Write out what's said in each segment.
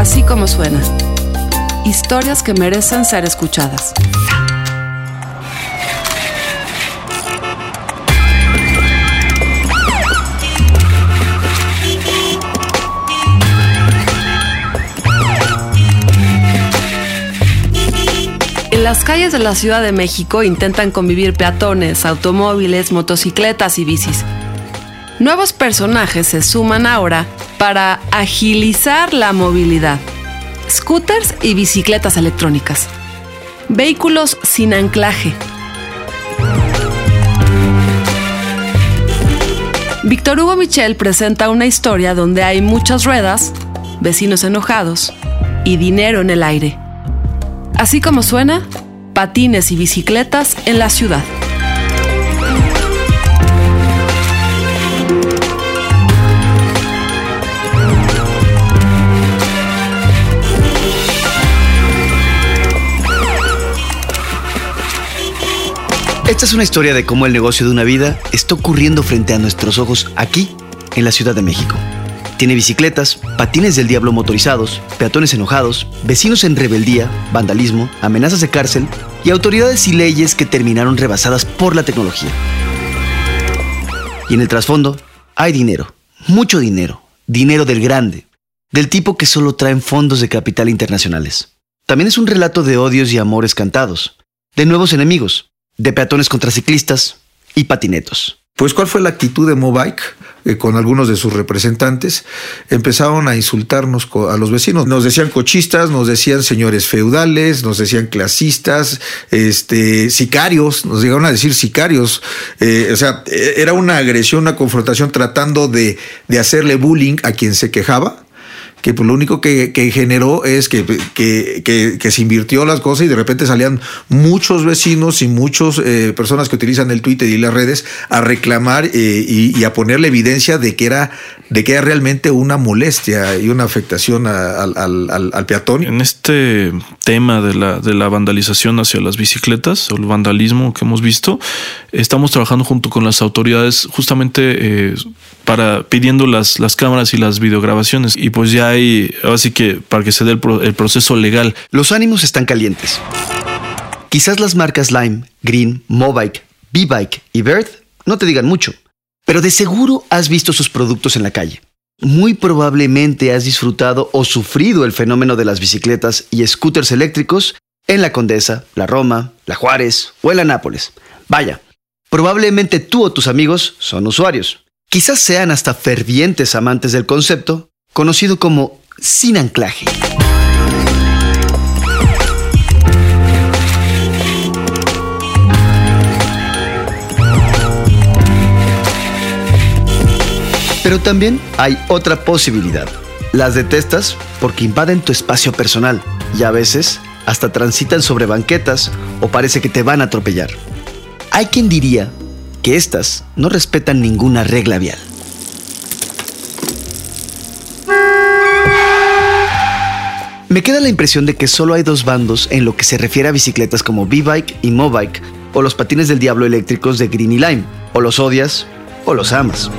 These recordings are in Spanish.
Así como suena. Historias que merecen ser escuchadas. En las calles de la Ciudad de México intentan convivir peatones, automóviles, motocicletas y bicis. Nuevos personajes se suman ahora para agilizar la movilidad. Scooters y bicicletas electrónicas. Vehículos sin anclaje. Víctor Hugo Michel presenta una historia donde hay muchas ruedas, vecinos enojados y dinero en el aire. Así como suena, patines y bicicletas en la ciudad. Esta es una historia de cómo el negocio de una vida está ocurriendo frente a nuestros ojos aquí, en la Ciudad de México. Tiene bicicletas, patines del diablo motorizados, peatones enojados, vecinos en rebeldía, vandalismo, amenazas de cárcel y autoridades y leyes que terminaron rebasadas por la tecnología. Y en el trasfondo hay dinero, mucho dinero, dinero del grande, del tipo que solo traen fondos de capital internacionales. También es un relato de odios y amores cantados, de nuevos enemigos, de peatones contra ciclistas y patinetos. Pues cuál fue la actitud de Mobike eh, con algunos de sus representantes. Empezaron a insultarnos a los vecinos. Nos decían cochistas, nos decían señores feudales, nos decían clasistas, este, sicarios, nos llegaron a decir sicarios. Eh, o sea, e-, era una agresión, una confrontación tratando de, de hacerle bullying a quien se quejaba que pues lo único que, generó es que, que, se invirtió las cosas y de repente salían muchos vecinos y muchas eh, personas que utilizan el Twitter y las redes a reclamar eh, y, a ponerle evidencia de que era de que era realmente una molestia y una afectación al, al, peatón. En este tema de la, de la vandalización hacia las bicicletas o el vandalismo que hemos visto, estamos trabajando junto con las autoridades justamente eh, para pidiendo las, cámaras y las videograbaciones y pues ya hay, así que para que se dé el, el proceso legal. Los ánimos están calientes. Quizás las marcas Lime, Green, Mobike, B-Bike y Bird no te digan mucho, pero de seguro has visto sus productos en la calle. Muy probablemente has disfrutado o sufrido el fenómeno de las bicicletas y scooters eléctricos en la Condesa, la Roma, la Juárez o en la Nápoles. Vaya, probablemente tú o tus amigos son usuarios. Quizás sean hasta fervientes amantes del concepto, conocido como sin anclaje. Pero también hay otra posibilidad. Las detestas porque invaden tu espacio personal y a veces hasta transitan sobre banquetas o parece que te van a atropellar. Hay quien diría que éstas no respetan ninguna regla vial. Me queda la impresión de que solo hay dos bandos en lo que se refiere a bicicletas como B-Bike y Mobike, o los patines del diablo eléctricos de Green Lime, o los odias o los amas.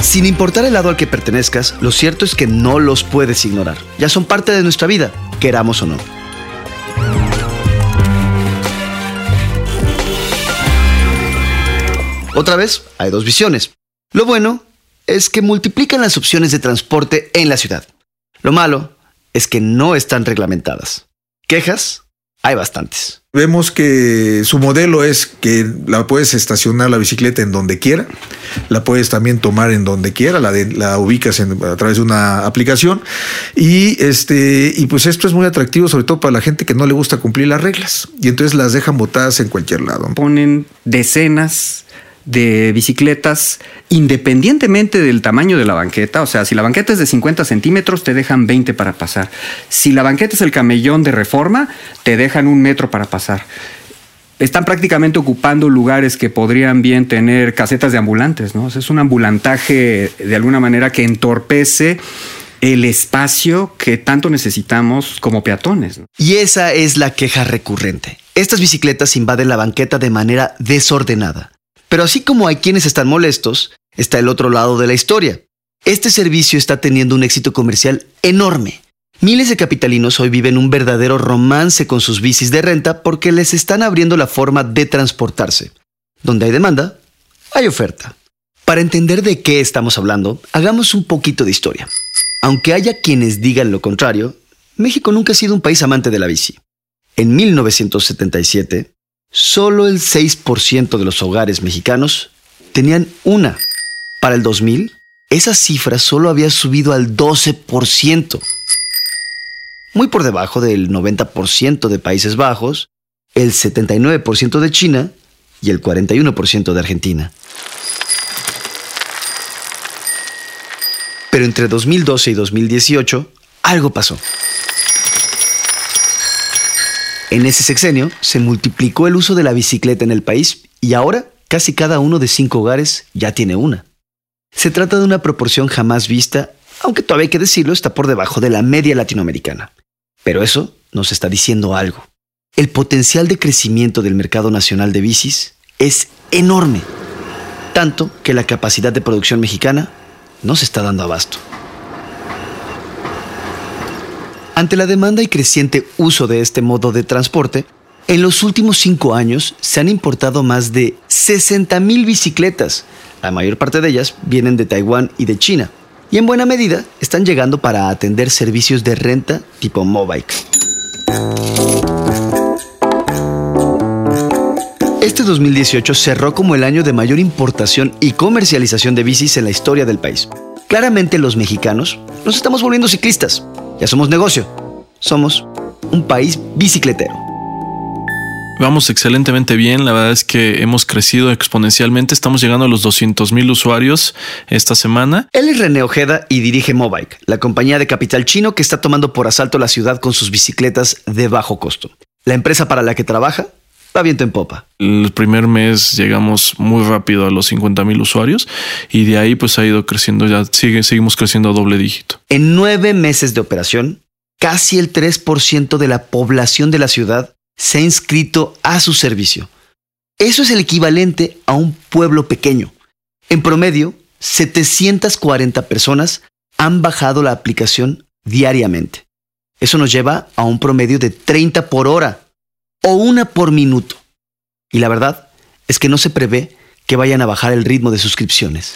Sin importar el lado al que pertenezcas, lo cierto es que no los puedes ignorar. Ya son parte de nuestra vida, queramos o no. Otra vez, hay dos visiones. Lo bueno es que multiplican las opciones de transporte en la ciudad. Lo malo es que no están reglamentadas. Quejas, hay bastantes. Vemos que su modelo es que la puedes estacionar la bicicleta en donde quiera, la puedes también tomar en donde quiera, la, la ubicas a través de una aplicación y este y pues esto es muy atractivo sobre todo para la gente que no le gusta cumplir las reglas y entonces las dejan botadas en cualquier lado. Ponen decenas de bicicletas independientemente del tamaño de la banqueta. O sea, si la banqueta es de 50 centímetros, te dejan 20 para pasar. Si la banqueta es el camellón de reforma, te dejan un metro para pasar. Están prácticamente ocupando lugares que podrían bien tener casetas de ambulantes, ¿no? es un ambulantaje de alguna manera que entorpece el espacio que tanto necesitamos como peatones. Y esa es la queja recurrente. Estas bicicletas invaden la banqueta de manera desordenada. Pero así como hay quienes están molestos, está el otro lado de la historia. Este servicio está teniendo un éxito comercial enorme. Miles de capitalinos hoy viven un verdadero romance con sus bicis de renta porque les están abriendo la forma de transportarse. Donde hay demanda, hay oferta. Para entender de qué estamos hablando, hagamos un poquito de historia. Aunque haya quienes digan lo contrario, México nunca ha sido un país amante de la bici. En 1977, solo el 6% de los hogares mexicanos tenían una. Para el 2000, esa cifra solo había subido al 12% muy por debajo del 90% de Países Bajos, el 79% de China y el 41% de Argentina. Pero entre 2012 y 2018, algo pasó. En ese sexenio se multiplicó el uso de la bicicleta en el país y ahora casi cada uno de cinco hogares ya tiene una. Se trata de una proporción jamás vista, aunque todavía hay que decirlo, está por debajo de la media latinoamericana. Pero eso nos está diciendo algo. El potencial de crecimiento del mercado nacional de bicis es enorme, tanto que la capacidad de producción mexicana no se está dando abasto. Ante la demanda y creciente uso de este modo de transporte, en los últimos cinco años se han importado más de 60.000 bicicletas. La mayor parte de ellas vienen de Taiwán y de China y en buena medida están llegando para atender servicios de renta tipo Mobike. Este 2018 cerró como el año de mayor importación y comercialización de bicis en la historia del país. Claramente los mexicanos nos estamos volviendo ciclistas. Ya somos negocio. Somos un país bicicletero. Vamos excelentemente bien, la verdad es que hemos crecido exponencialmente, estamos llegando a los 200 mil usuarios esta semana. Él es René Ojeda y dirige Mobike, la compañía de capital chino que está tomando por asalto la ciudad con sus bicicletas de bajo costo. La empresa para la que trabaja va viento en popa. El primer mes llegamos muy rápido a los 50 mil usuarios y de ahí pues ha ido creciendo, ya sigue, seguimos creciendo a doble dígito. En nueve meses de operación, casi el 3% de la población de la ciudad se ha inscrito a su servicio. Eso es el equivalente a un pueblo pequeño. En promedio, 740 personas han bajado la aplicación diariamente. Eso nos lleva a un promedio de 30 por hora o una por minuto. Y la verdad es que no se prevé que vayan a bajar el ritmo de suscripciones.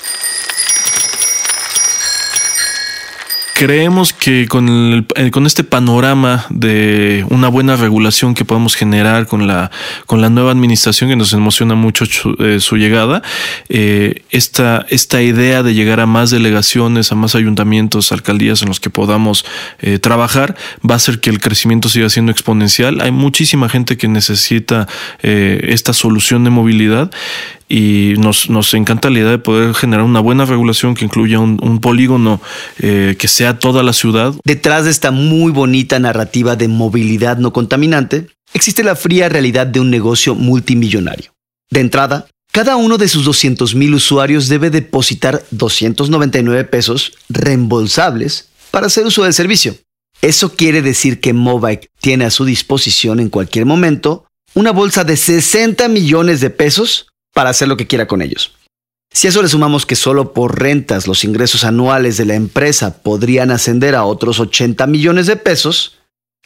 Creemos que con, eh, con este panorama de una buena regulación que podemos generar con la, con la nueva administración, que nos emociona mucho su, eh, llegada, eh, esta, esta idea de llegar a más delegaciones, a más ayuntamientos, alcaldías en los que podamos trabajar, va a hacer que el crecimiento siga siendo exponencial. Hay muchísima gente que necesita esta solución de movilidad y nos, nos encanta la idea de poder generar una buena regulación que incluya un, polígono eh, que sea toda la ciudad. Detrás de esta muy bonita narrativa de movilidad no contaminante, existe la fría realidad de un negocio multimillonario. De entrada, cada uno de sus 200 mil usuarios debe depositar 299 pesos reembolsables para hacer uso del servicio. Eso quiere decir que Mobike tiene a su disposición en cualquier momento una bolsa de 60 millones de pesos para hacer lo que quiera con ellos. Si a eso le sumamos que solo por rentas los ingresos anuales de la empresa podrían ascender a otros 80 millones de pesos,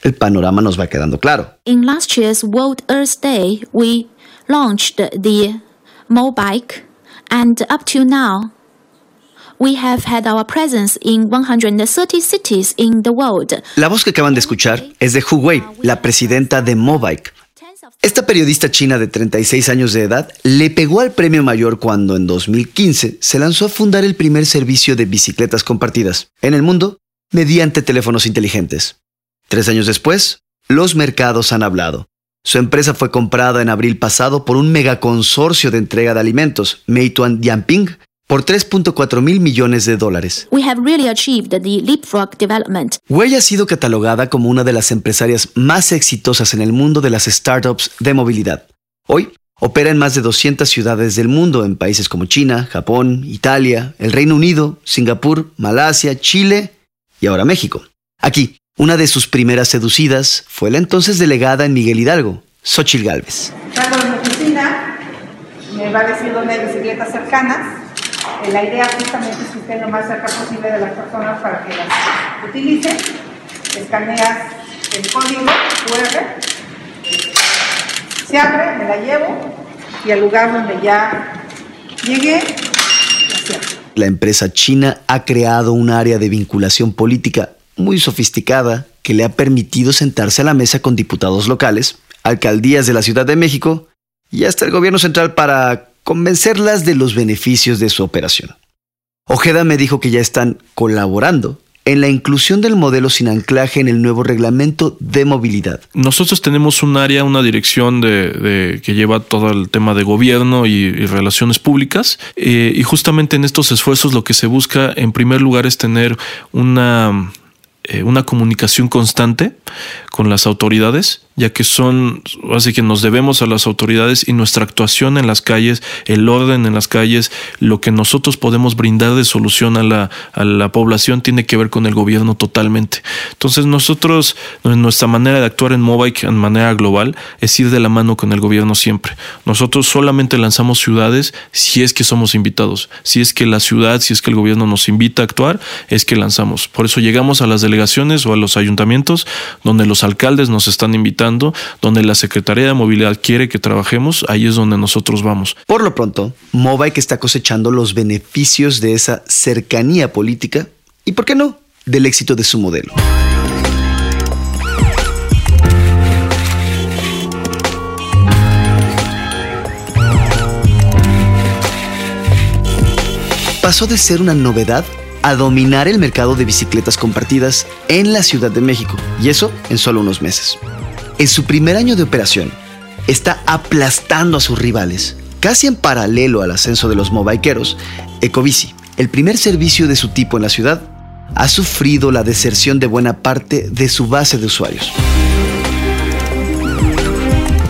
el panorama nos va quedando claro. In last year's World Earth Day, we launched the Mobike, and up to now, we have had our presence in 130 cities in the world. La voz que acaban de escuchar es de Hu Wei, la presidenta de Mobike, esta periodista china de 36 años de edad le pegó al premio mayor cuando en 2015 se lanzó a fundar el primer servicio de bicicletas compartidas en el mundo mediante teléfonos inteligentes. Tres años después, los mercados han hablado. Su empresa fue comprada en abril pasado por un megaconsorcio de entrega de alimentos, Meituan Dianping, por 3.4 mil millones de dólares. We have really achieved the leapfrog development. Ha sido catalogada como una de las empresarias más exitosas en el mundo de las startups de movilidad. Hoy opera en más de 200 ciudades del mundo en países como China, Japón, Italia, el Reino Unido, Singapur, Malasia, Chile y ahora México. Aquí, una de sus primeras seducidas fue la entonces delegada en Miguel Hidalgo, Xochil Gálvez. Salgo de mi oficina, me va a decir dónde hay bicicletas cercanas La idea justamente es que estén lo más cerca posible de las personas para que las utilicen. Escaneas el código QR, se abre, me la llevo y al lugar donde ya llegué, la empresa china ha creado un área de vinculación política muy sofisticada que le ha permitido sentarse a la mesa con diputados locales, alcaldías de la Ciudad de México y hasta el gobierno central para convencerlas de los beneficios de su operación. Ojeda me dijo que ya están colaborando en la inclusión del modelo sin anclaje en el nuevo reglamento de movilidad. Nosotros tenemos un área, una dirección de, que lleva todo el tema de gobierno y, y relaciones públicas. eh, y justamente en estos esfuerzos lo que se busca en primer lugar es tener una, eh, una comunicación constante con las autoridades, ya que son, así que nos debemos a las autoridades y nuestra actuación en las calles, el orden en las calles, lo que nosotros podemos brindar de solución a la, a la población tiene que ver con el gobierno totalmente. Entonces nosotros, nuestra manera de actuar en Mobile en manera global es ir de la mano con el gobierno siempre. Nosotros solamente lanzamos ciudades si es que somos invitados, si es que la ciudad, si es que el gobierno nos invita a actuar, es que lanzamos. Por eso llegamos a las delegaciones o a los ayuntamientos donde los alcaldes nos están invitando, donde la Secretaría de Movilidad quiere que trabajemos, ahí es donde nosotros vamos. Por lo pronto, Mobike está cosechando los beneficios de esa cercanía política y, ¿por qué no?, del éxito de su modelo. Pasó de ser una novedad a dominar el mercado de bicicletas compartidas en la Ciudad de México, y eso en solo unos meses. En su primer año de operación, está aplastando a sus rivales. Casi en paralelo al ascenso de los mobiqueros, Ecobici, el primer servicio de su tipo en la ciudad, ha sufrido la deserción de buena parte de su base de usuarios.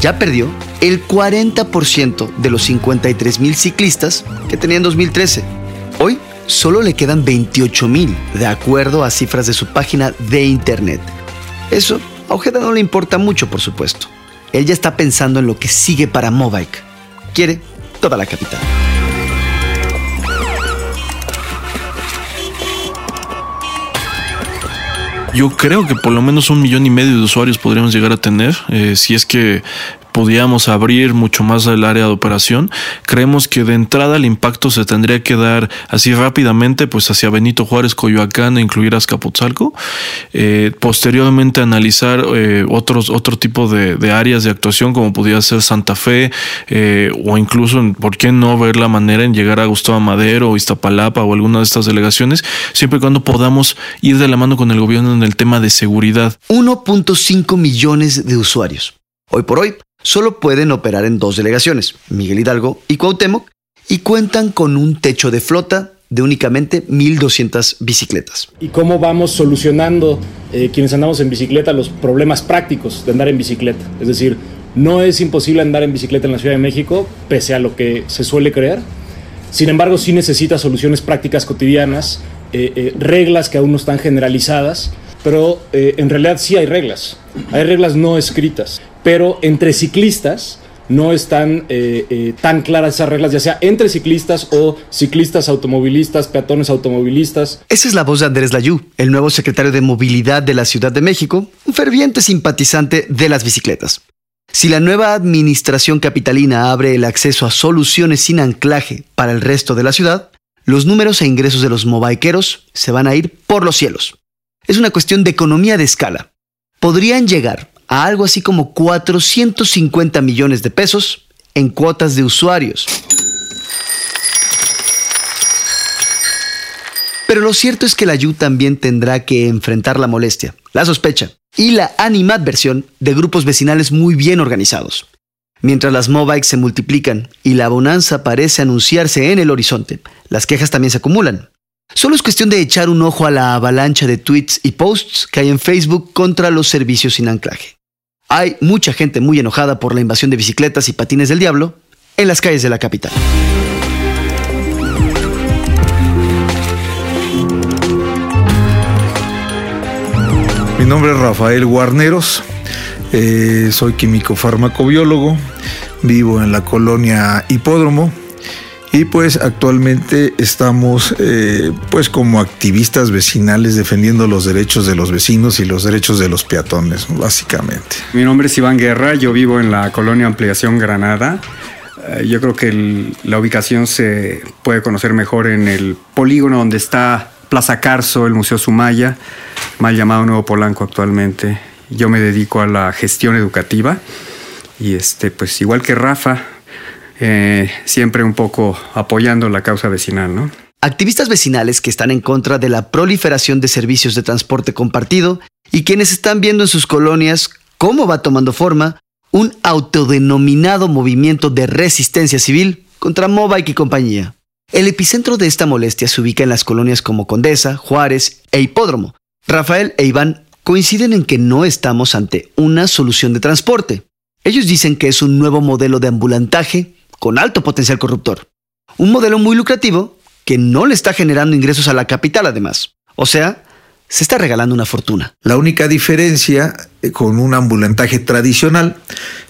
Ya perdió el 40% de los 53 mil ciclistas que tenía en 2013. Hoy solo le quedan 28 mil, de acuerdo a cifras de su página de internet. Eso a Ojeda no le importa mucho, por supuesto. Él ya está pensando en lo que sigue para Mobike. Quiere toda la capital. Yo creo que por lo menos un millón y medio de usuarios podríamos llegar a tener eh, si es que pudiéramos abrir mucho más el área de operación. Creemos que de entrada el impacto se tendría que dar así rápidamente, pues hacia Benito Juárez, Coyoacán e incluir Azcapotzalco. Eh, posteriormente analizar eh, otros, otro tipo de, áreas de actuación como pudiera ser Santa Fe eh, o incluso, ¿por qué no ver la manera en llegar a Gustavo Madero o Iztapalapa o alguna de estas delegaciones? Siempre y cuando podamos ir de la mano con el gobierno en el tema de seguridad. 1.5 millones de usuarios. Hoy por hoy, solo pueden operar en dos delegaciones, Miguel Hidalgo y Cuauhtémoc, y cuentan con un techo de flota de únicamente 1.200 bicicletas. ¿Y cómo vamos solucionando eh, quienes andamos en bicicleta los problemas prácticos de andar en bicicleta? Es decir, no es imposible andar en bicicleta en la Ciudad de México, pese a lo que se suele creer. Sin embargo, sí necesita soluciones prácticas cotidianas, eh, eh, reglas que aún no están generalizadas, pero en realidad sí hay reglas. Hay reglas no escritas pero entre ciclistas no están eh, eh, tan claras esas reglas, ya sea entre ciclistas o ciclistas automovilistas, peatones automovilistas. Esa es la voz de Andrés Layú, el nuevo secretario de Movilidad de la Ciudad de México, un ferviente simpatizante de las bicicletas. Si la nueva administración capitalina abre el acceso a soluciones sin anclaje para el resto de la ciudad, los números e ingresos de los mobiqueros se van a ir por los cielos. Es una cuestión de economía de escala. Podrían llegar a algo así como 450 millones de pesos en cuotas de usuarios. Pero lo cierto es que la YU también tendrá que enfrentar la molestia, la sospecha y la animadversión de grupos vecinales muy bien organizados. Mientras las mobikes se multiplican y la bonanza parece anunciarse en el horizonte, las quejas también se acumulan. Solo es cuestión de echar un ojo a la avalancha de tweets y posts que hay en Facebook contra los servicios sin anclaje. Hay mucha gente muy enojada por la invasión de bicicletas y patines del diablo en las calles de la capital. Mi nombre es Rafael Guarneros, eh, soy químico farmacobiólogo, vivo en la colonia Hipódromo y pues actualmente estamos eh, pues como activistas vecinales defendiendo los derechos de los vecinos y los derechos de los peatones, básicamente. Mi nombre es Iván Guerra, yo vivo en la colonia Ampliación Granada. Eh, yo creo que el- la ubicación se puede conocer mejor en el polígono donde está Plaza Carso, el Museo Sumaya, mal llamado Nuevo Polanco actualmente. Yo me dedico a la gestión educativa y este, pues igual que Rafa, eh, siempre un poco apoyando la causa vecinal, ¿no? Activistas vecinales que están en contra de la proliferación de servicios de transporte compartido y quienes están viendo en sus colonias cómo va tomando forma un autodenominado movimiento de resistencia civil contra Mobike y compañía. El epicentro de esta molestia se ubica en las colonias como Condesa, Juárez e Hipódromo. Rafael e Iván coinciden en que no estamos ante una solución de transporte. Ellos dicen que es un nuevo modelo de ambulantaje con alto potencial corruptor. Un modelo muy lucrativo que no le está generando ingresos a la capital además. O sea, se está regalando una fortuna. La única diferencia eh, con un ambulantaje tradicional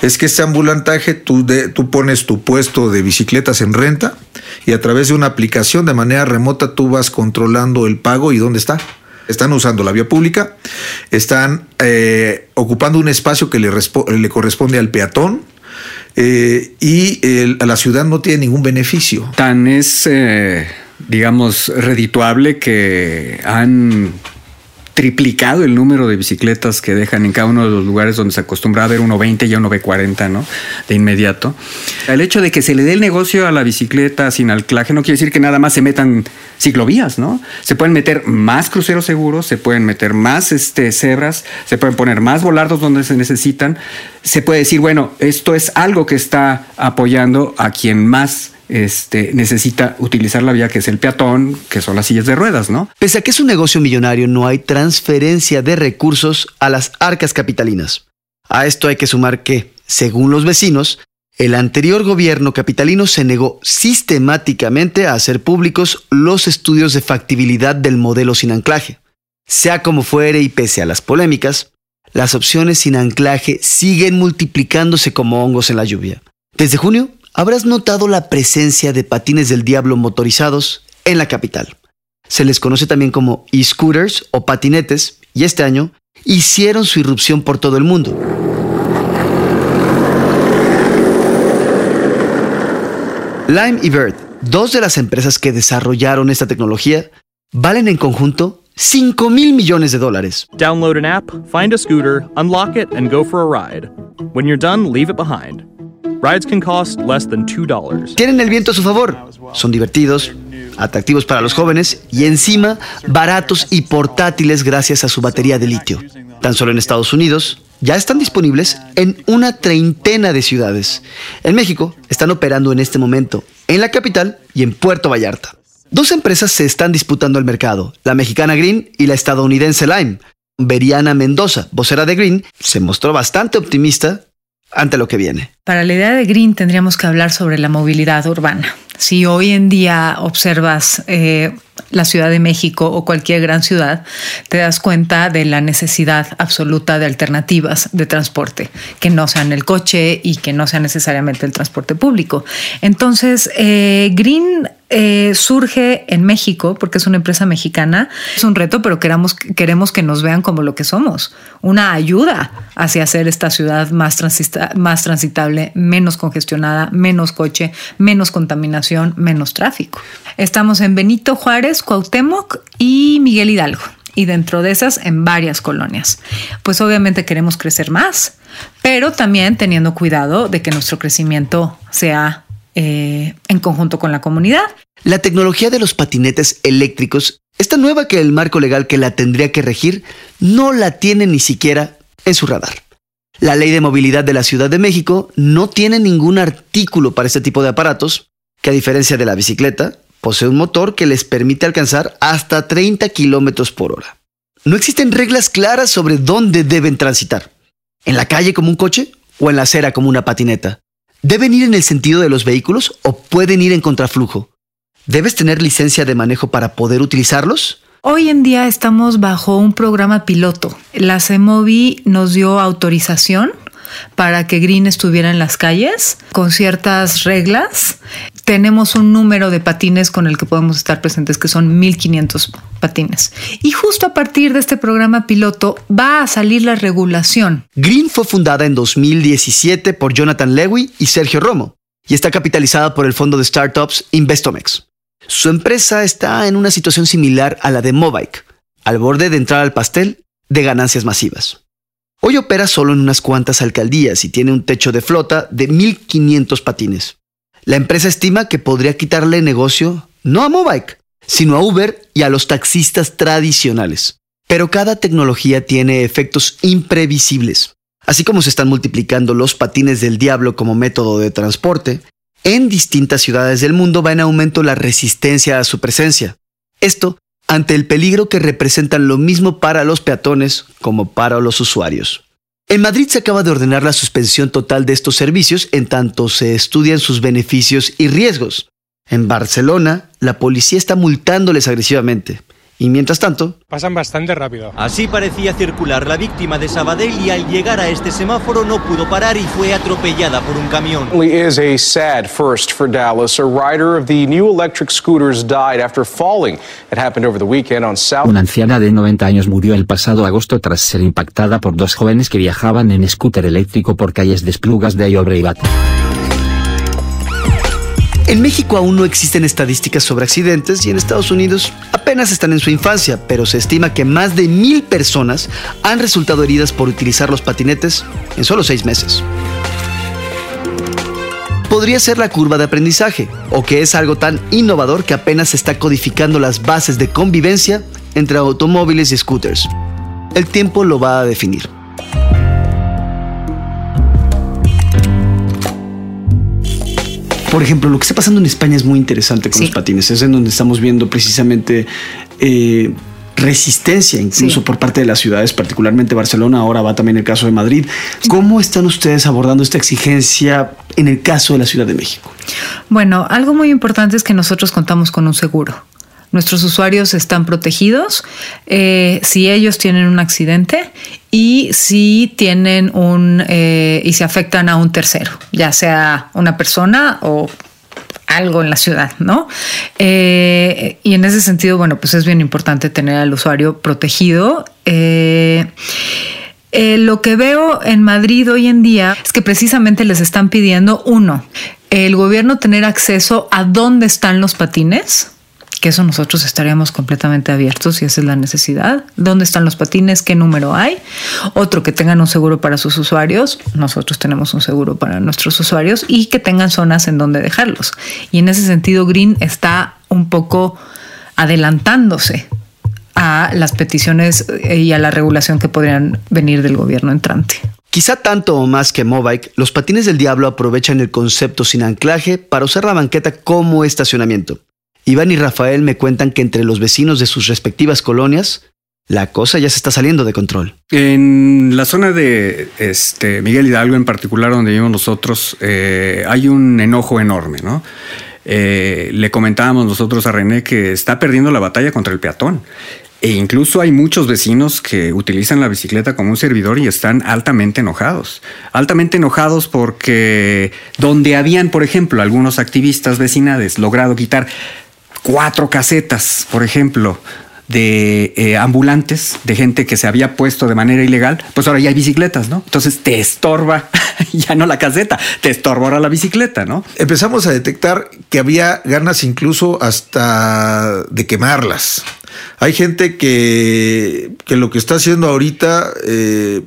es que este ambulantaje tú, pones tu puesto de bicicletas en renta y a través de una aplicación de manera remota tú vas controlando el pago y dónde está. Están usando la vía pública, están eh, ocupando un espacio que le corresponde al peatón eh, y el- la ciudad no tiene ningún beneficio. Tan es, eh, digamos, redituable que han triplicado el número de bicicletas que dejan en cada uno de los lugares donde se acostumbra a ver uno 20 y uno ve 40, ¿no? De inmediato. El hecho de que se le dé el negocio a la bicicleta sin anclaje no quiere decir que nada más se metan ciclovías, ¿no? Se pueden meter más cruceros seguros, se pueden meter más este, cebras, se pueden poner más volardos donde se necesitan. Se puede decir, bueno, esto es algo que está apoyando a quien más este, necesita utilizar la vía, que es el peatón, que son las sillas de ruedas, ¿no? Pese a que es un negocio millonario, no hay transferencia de recursos a las arcas capitalinas. A esto hay que sumar que, según los vecinos, el anterior gobierno capitalino se negó sistemáticamente a hacer públicos los estudios de factibilidad del modelo sin anclaje. Sea como fuere y pese a las polémicas, las opciones sin anclaje siguen multiplicándose como hongos en la lluvia. Desde junio, habrás notado la presencia de patines del diablo motorizados en la capital. Se les conoce también como e-scooters o patinetes y este año hicieron su irrupción por todo el mundo. Lime y Bird, dos de las empresas que desarrollaron esta tecnología, valen en conjunto 5 mil millones de dólares. Download an app, find a scooter, unlock it, and go for a ride. When you're done, leave it behind. Rides can cost less than $2. Tienen el viento a su favor. Son divertidos, atractivos para los jóvenes y encima baratos y portátiles gracias a su batería de litio. Tan solo en Estados Unidos ya están disponibles en una treintena de ciudades. En México están operando en este momento en la capital y en Puerto Vallarta. Dos empresas se están disputando el mercado, la mexicana Green y la estadounidense Lime. Veriana Mendoza, vocera de Green, se mostró bastante optimista ante lo que viene. Para la idea de Green tendríamos que hablar sobre la movilidad urbana. Si hoy en día observas eh, la Ciudad de México o cualquier gran ciudad, te das cuenta de la necesidad absoluta de alternativas de transporte, que no sean el coche y que no sea necesariamente el transporte público. Entonces, eh, Green eh, surge en México porque es una empresa mexicana. Es un reto, pero queramos, queremos que nos vean como lo que somos, una ayuda hacia hacer esta ciudad más, transita, más transitable, menos congestionada, menos coche, menos contaminación, menos tráfico. Estamos en Benito Juárez, Cuauhtémoc y Miguel Hidalgo. Y dentro de esas, en varias colonias. Pues obviamente queremos crecer más, pero también teniendo cuidado de que nuestro crecimiento sea eh, en conjunto con la comunidad. La tecnología de los patinetes eléctricos es tan nueva que el marco legal que la tendría que regir no la tiene ni siquiera en su radar. La ley de movilidad de la Ciudad de México no tiene ningún artículo para este tipo de aparatos, que a diferencia de la bicicleta, posee un motor que les permite alcanzar hasta 30 kilómetros por hora. No existen reglas claras sobre dónde deben transitar. ¿En la calle como un coche o en la acera como una patineta? ¿Deben ir en el sentido de los vehículos o pueden ir en contraflujo? ¿Debes tener licencia de manejo para poder utilizarlos? Hoy en día estamos bajo un programa piloto. La CEMOVI nos dio autorización para que Green estuviera en las calles con ciertas reglas. Tenemos un número de patines con el que podemos estar presentes, que son 1500 patines. Y justo a partir de este programa piloto va a salir la regulación. Green fue fundada en 2017 por Jonathan Lewy y Sergio Romo y está capitalizada por el fondo de startups Investomex. Su empresa está en una situación similar a la de Mobike, al borde de entrar al pastel de ganancias masivas. Hoy opera solo en unas cuantas alcaldías y tiene un techo de flota de 1.500 patines. La empresa estima que podría quitarle negocio no a Mobike, sino a Uber y a los taxistas tradicionales. Pero cada tecnología tiene efectos imprevisibles. Así como se están multiplicando los patines del diablo como método de transporte, en distintas ciudades del mundo va en aumento la resistencia a su presencia. Esto ante el peligro que representan lo mismo para los peatones como para los usuarios. En Madrid se acaba de ordenar la suspensión total de estos servicios en tanto se estudian sus beneficios y riesgos. En Barcelona, la policía está multándoles agresivamente. Y mientras tanto... Pasan bastante rápido. Así parecía circular la víctima de Sabadell y al llegar a este semáforo no pudo parar y fue atropellada por un camión. is a sad first for Dallas. A rider of the new electric scooters died after falling. It happened over the weekend on South... Una anciana de 90 años murió el pasado agosto tras ser impactada por dos jóvenes que viajaban en scooter eléctrico por calles desplugas de Llobregat. En México aún no existen estadísticas sobre accidentes y en Estados Unidos apenas están en su infancia, pero se estima que más de mil personas han resultado heridas por utilizar los patinetes en solo seis meses. Podría ser la curva de aprendizaje, o que es algo tan innovador que apenas está codificando las bases de convivencia entre automóviles y scooters. El tiempo lo va a definir. Por ejemplo, lo que está pasando en España es muy interesante con los patines. Es en donde estamos viendo precisamente eh, resistencia, incluso por parte de las ciudades, particularmente Barcelona. Ahora va también el caso de Madrid. ¿Cómo están ustedes abordando esta exigencia en el caso de la Ciudad de México? Bueno, algo muy importante es que nosotros contamos con un seguro. Nuestros usuarios están protegidos eh, si ellos tienen un accidente y si tienen un eh, y se afectan a un tercero, ya sea una persona o algo en la ciudad, ¿no? Eh, y en ese sentido, bueno, pues es bien importante tener al usuario protegido. lo que veo en Madrid hoy en día es que precisamente les están pidiendo, uno, el gobierno tener acceso a dónde están los patines, que eso nosotros estaríamos completamente abiertos si esa es la necesidad. ¿Dónde están los patines? ¿Qué número hay? Otro, que tengan un seguro para sus usuarios. Nosotros tenemos un seguro para nuestros usuarios y que tengan zonas en donde dejarlos. Y en ese sentido, Green está un poco adelantándose a las peticiones y a la regulación que podrían venir del gobierno entrante. Quizá tanto o más que Mobike, los patines del diablo aprovechan el concepto sin anclaje para usar la banqueta como estacionamiento. Iván y Rafael me cuentan que entre los vecinos de sus respectivas colonias, la cosa ya se está saliendo de control. En la zona de este, Miguel Hidalgo en particular, donde vivimos nosotros, eh, hay un enojo enorme, ¿no? Eh, le comentábamos nosotros a René que está perdiendo la batalla contra el peatón. E incluso hay muchos vecinos que utilizan la bicicleta como un servidor y están altamente enojados. Altamente enojados porque donde habían, por ejemplo, algunos activistas vecinales logrado quitar cuatro casetas, por ejemplo, de eh, ambulantes, de gente que se había puesto de manera ilegal, pues ahora ya hay bicicletas, ¿no? Entonces te estorba ya no la caseta, te estorba ahora la bicicleta, ¿no? Empezamos a detectar que había ganas incluso hasta de quemarlas. Hay gente que, que lo que está haciendo ahorita... Eh,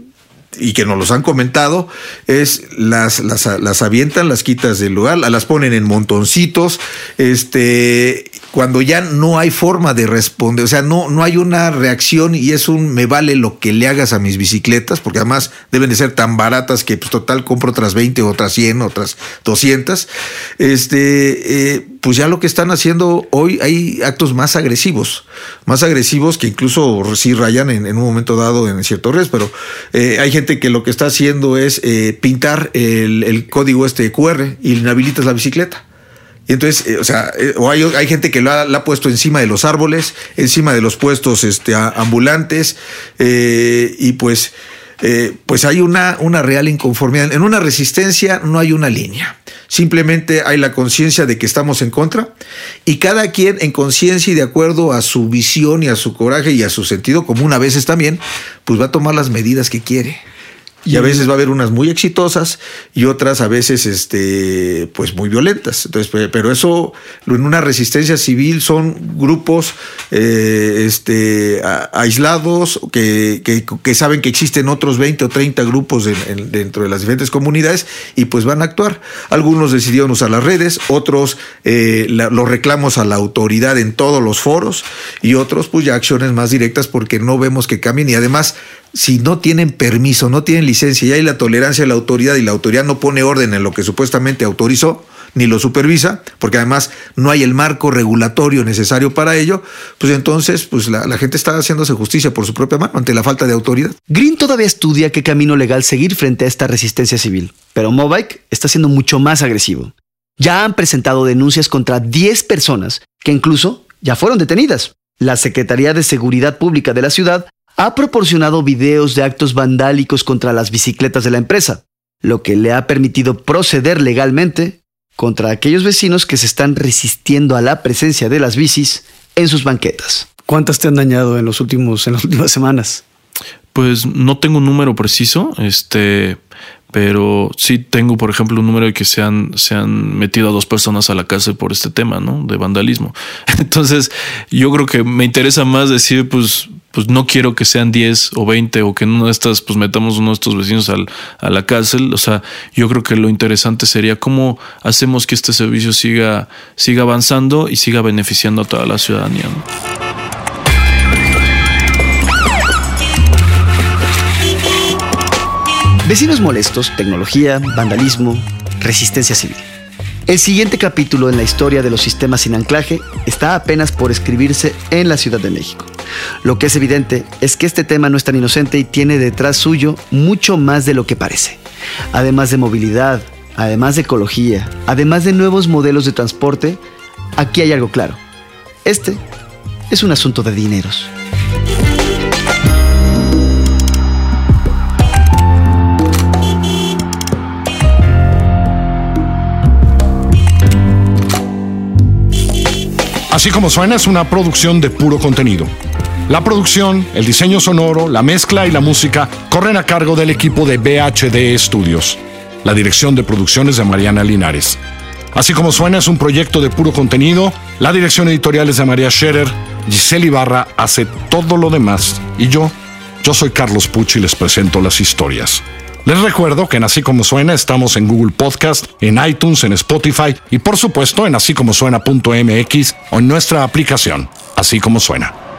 y que nos los han comentado, es las, las, las, avientan, las quitas del lugar, las ponen en montoncitos, este, cuando ya no hay forma de responder, o sea, no, no hay una reacción y es un me vale lo que le hagas a mis bicicletas, porque además deben de ser tan baratas que pues total compro otras 20, otras 100, otras 200. Este, eh, pues ya lo que están haciendo hoy hay actos más agresivos, más agresivos que incluso sí rayan en, un momento dado en cierto riesgo, pero eh, hay gente que lo que está haciendo es eh, pintar el, el, código este QR y inhabilitas la bicicleta. Y entonces, eh, o sea, eh, o hay, hay, gente que lo ha, puesto encima de los árboles, encima de los puestos este, ambulantes, eh, y pues eh, pues hay una, una real inconformidad. En una resistencia no hay una línea. Simplemente hay la conciencia de que estamos en contra y cada quien en conciencia y de acuerdo a su visión y a su coraje y a su sentido común a veces también, pues va a tomar las medidas que quiere. Y a veces va a haber unas muy exitosas y otras a veces este, pues muy violentas. Entonces, pero eso en una resistencia civil son grupos eh, este, aislados que, que, saben que existen otros 20 o 30 grupos dentro de las diferentes comunidades y pues van a actuar. Algunos decidieron usar las redes, otros eh, los reclamos a la autoridad en todos los foros y otros pues ya acciones más directas porque no vemos que cambien y además si no tienen permiso, no tienen licencia y hay la tolerancia de la autoridad y la autoridad no pone orden en lo que supuestamente autorizó, ni lo supervisa, porque además no hay el marco regulatorio necesario para ello, pues entonces pues la, la, gente está haciéndose justicia por su propia mano ante la falta de autoridad. Green todavía estudia qué camino legal seguir frente a esta resistencia civil, pero Mobike está siendo mucho más agresivo. Ya han presentado denuncias contra 10 personas que incluso ya fueron detenidas. La Secretaría de Seguridad Pública de la ciudad ha proporcionado videos de actos vandálicos contra las bicicletas de la empresa, lo que le ha permitido proceder legalmente contra aquellos vecinos que se están resistiendo a la presencia de las bicis en sus banquetas. ¿Cuántas te han dañado en los últimos en las últimas semanas? Pues no tengo un número preciso, este, pero sí tengo, por ejemplo, un número de que se han, se han metido a dos personas a la cárcel por este tema, ¿no? De vandalismo. Entonces, yo creo que me interesa más decir, pues, pues no quiero que sean 10 o 20 o que en una de estas, pues metamos uno de estos vecinos al, a la cárcel. O sea, yo creo que lo interesante sería cómo hacemos que este servicio siga, siga avanzando y siga beneficiando a toda la ciudadanía, ¿no? Vecinos molestos, tecnología, vandalismo, resistencia civil. El siguiente capítulo en la historia de los sistemas sin anclaje está apenas por escribirse en la Ciudad de México. Lo que es evidente es que este tema no es tan inocente y tiene detrás suyo mucho más de lo que parece. Además de movilidad, además de ecología, además de nuevos modelos de transporte, aquí hay algo claro. Este es un asunto de dineros. Así como suena es una producción de puro contenido. La producción, el diseño sonoro, la mezcla y la música corren a cargo del equipo de BHD Studios. La dirección de producciones de Mariana Linares. Así como suena es un proyecto de puro contenido, la dirección editorial es de María Scherer, Giselle Ibarra hace todo lo demás y yo, yo soy Carlos Pucci y les presento las historias. Les recuerdo que en Así Como Suena estamos en Google Podcast, en iTunes, en Spotify y por supuesto en así como suena.mx o en nuestra aplicación, Así Como Suena.